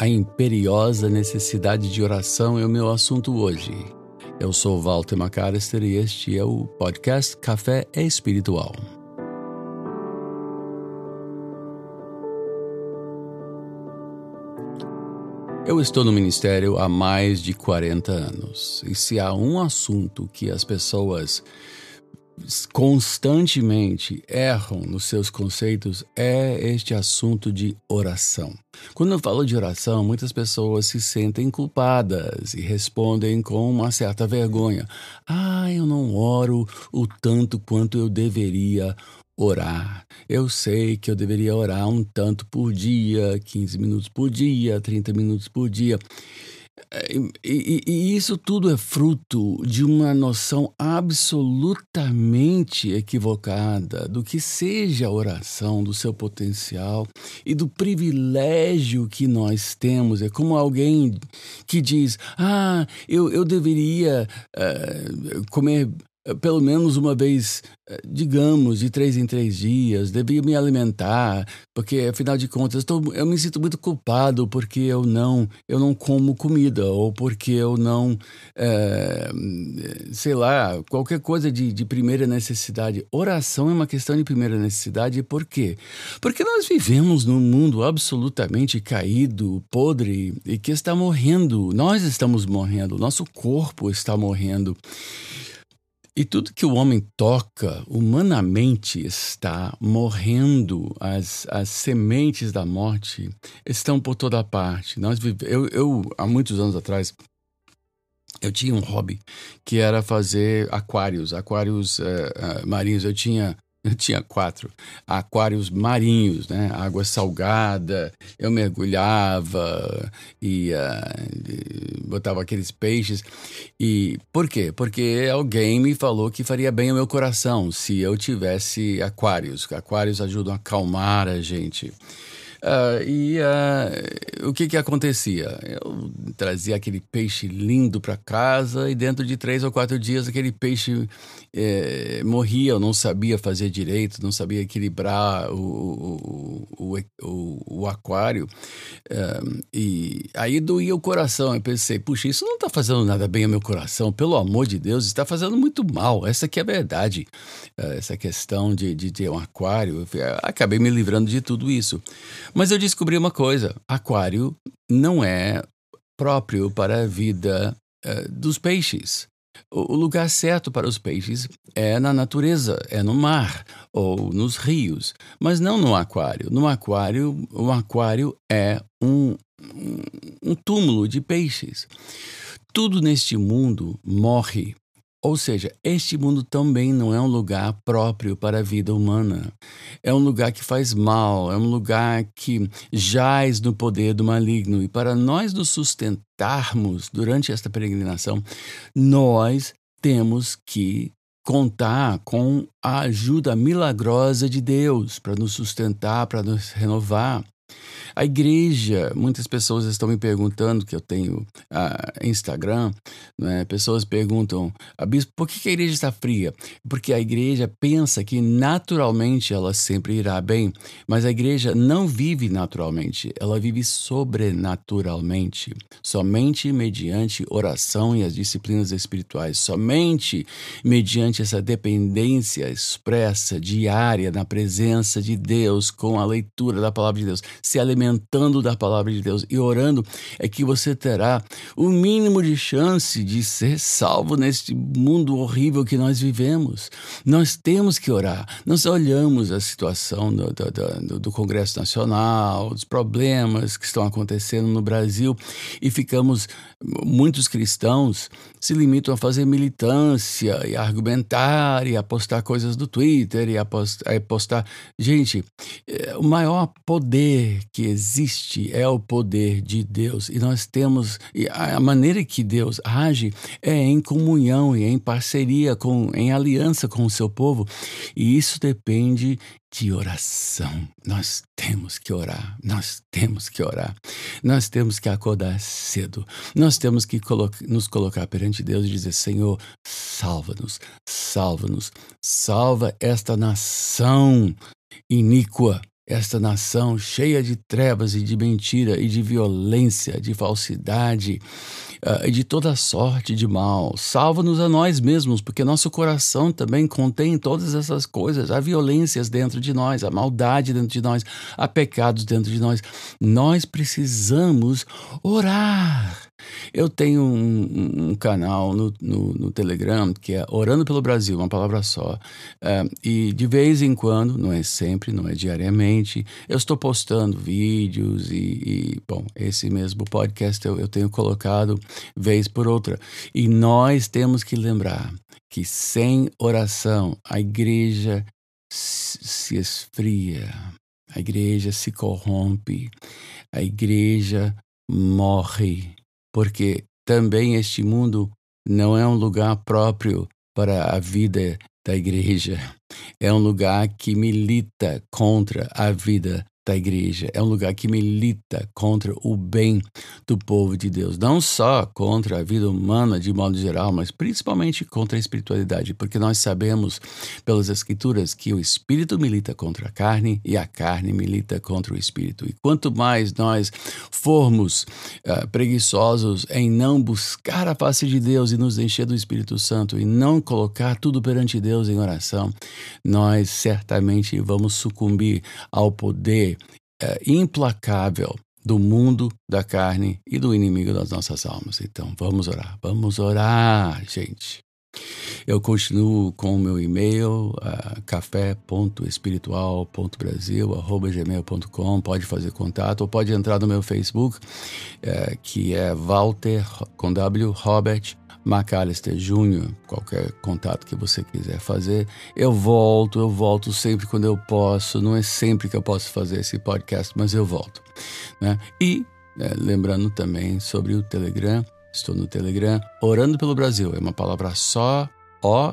A imperiosa necessidade de oração é o meu assunto hoje. Eu sou Walter McAllister e este é o podcast Café Espiritual. Eu estou no ministério há mais de 40 anos e se há um assunto que as pessoas constantemente erram nos seus conceitos é este assunto de oração. Quando eu falo de oração, muitas pessoas se sentem culpadas e respondem com uma certa vergonha. Ah, eu não oro o tanto quanto eu deveria orar. Eu sei que eu deveria orar um tanto por dia, 15 minutos por dia, 30 minutos por dia. E, e, isso tudo é fruto de uma noção absolutamente equivocada do que seja a oração, do seu potencial e do privilégio que nós temos. É como alguém que diz: Ah, eu, eu deveria uh, comer pelo menos uma vez, eh, digamos, de três em três dias, devia me alimentar, porque afinal de contas tô, eu me sinto muito culpado porque eu não eu não como comida ou porque eu não é, sei lá qualquer coisa de, de primeira necessidade. Oração é uma questão de primeira necessidade. Por quê? Porque nós vivemos num mundo absolutamente caído, podre e que está morrendo. Nós estamos morrendo. Nosso corpo está morrendo. E tudo que o homem toca, humanamente, está morrendo. As, as sementes da morte estão por toda parte. Nós eu, eu, há muitos anos atrás, eu tinha um hobby que era fazer aquários, aquários uh, uh, marinhos. Eu tinha eu tinha quatro aquários marinhos, né? Água salgada. Eu mergulhava e uh, botava aqueles peixes. E por quê? Porque alguém me falou que faria bem ao meu coração se eu tivesse aquários. Aquários ajudam a acalmar a gente. Uh, e uh, o que que acontecia? Eu trazia aquele peixe lindo para casa e dentro de três ou quatro dias aquele peixe eh, morria, eu não sabia fazer direito, não sabia equilibrar o, o, o, o aquário. Uh, e aí doía o coração. Eu pensei, puxa, isso não está fazendo nada bem ao meu coração, pelo amor de Deus, está fazendo muito mal. Essa aqui é a verdade. essa questão de, de ter um aquário, acabei me livrando de tudo isso. Mas eu descobri uma coisa: aquário não é próprio para a vida uh, dos peixes. O, lugar certo para os peixes é na natureza, é no mar ou nos rios, mas não no aquário. No aquário, o aquário é um, um túmulo de peixes. Tudo neste mundo morre ou seja, este mundo também não é um lugar próprio para a vida humana. É um lugar que faz mal, é um lugar que jaz no poder do maligno. E para nós nos sustentarmos durante esta peregrinação, nós temos que contar com a ajuda milagrosa de Deus para nos sustentar, para nos renovar. A igreja, muitas pessoas estão me perguntando, que eu tenho uh, Instagram, né? pessoas perguntam, ah, bispo, por que a igreja está fria? Porque a igreja pensa que naturalmente ela sempre irá bem, mas a igreja não vive naturalmente, ela vive sobrenaturalmente, somente mediante oração e as disciplinas espirituais, somente mediante essa dependência expressa, diária, na presença de Deus, com a leitura da palavra de Deus se alimentando da palavra de Deus e orando, é que você terá o mínimo de chance de ser salvo neste mundo horrível que nós vivemos. Nós temos que orar. Nós olhamos a situação do, do, do, Congresso Nacional, os problemas que estão acontecendo no Brasil e ficamos, muitos cristãos se limitam a fazer militância e argumentar e a postar coisas do Twitter e a postar. Gente, é, o maior poder que existe é o poder de Deus. E nós temos a maneira que Deus age é em comunhão e em parceria com em aliança com o seu povo. E isso depende de oração. Nós temos que orar, nós temos que orar, nós temos que acordar cedo, nós temos que nos colocar perante Deus e dizer: Senhor, salva-nos, salva-nos, salva esta nação iníqua esta nação cheia de trevas e de mentira e de violência, de falsidade e de toda sorte de mal. Salva-nos a nós mesmos, porque nosso coração também contém todas essas coisas. Há violências dentro de nós, há maldade dentro de nós, há pecados dentro de nós. Nós precisamos orar. Eu tenho um, um canal no, no, no, Telegram que é Orando pelo Brasil, uma palavra só. Uh, e de vez em quando, não é sempre, não é diariamente, eu estou postando vídeos e, e bom, esse mesmo podcast eu, eu tenho colocado vez por outra. E nós temos que lembrar que sem oração a igreja se esfria, a igreja se corrompe, a igreja morre porque também este mundo não é um lugar próprio para a vida da igreja. É um lugar que milita contra a vida da igreja, é um lugar que milita contra o bem do povo de Deus, não só contra a vida humana de modo geral, mas principalmente contra a espiritualidade, porque nós sabemos pelas escrituras que o espírito milita contra a carne e a carne milita contra o espírito. E quanto mais nós formos uh, preguiçosos em não buscar a face de Deus e nos encher do Espírito Santo e não colocar tudo perante Deus em oração, nós certamente vamos sucumbir ao poder é, implacável do mundo, da carne e do inimigo das nossas almas. Então, vamos orar. Vamos orar, gente. Eu continuo com o meu e-mail, uh, café.espiritual.brasil.gmail.com. Pode fazer contato ou pode entrar no meu Facebook, uh, que é Walter com W Robert McAllister Jr., qualquer contato que você quiser fazer. Eu volto, eu volto sempre quando eu posso. Não é sempre que eu posso fazer esse podcast, mas eu volto. Né? E é, lembrando também sobre o Telegram, estou no Telegram, Orando pelo Brasil. É uma palavra só, O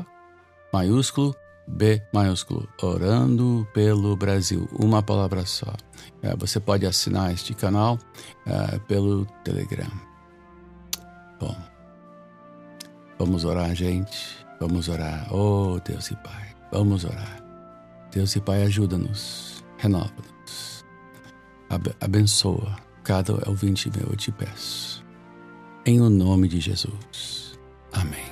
maiúsculo, B maiúsculo, Orando pelo Brasil, uma palavra só. É, você pode assinar este canal é, pelo Telegram. Bom. Vamos orar, gente. Vamos orar. Oh, Deus e Pai. Vamos orar. Deus e Pai, ajuda-nos. Renova-nos. Abençoa cada ouvinte meu, eu te peço. Em o nome de Jesus. Amém.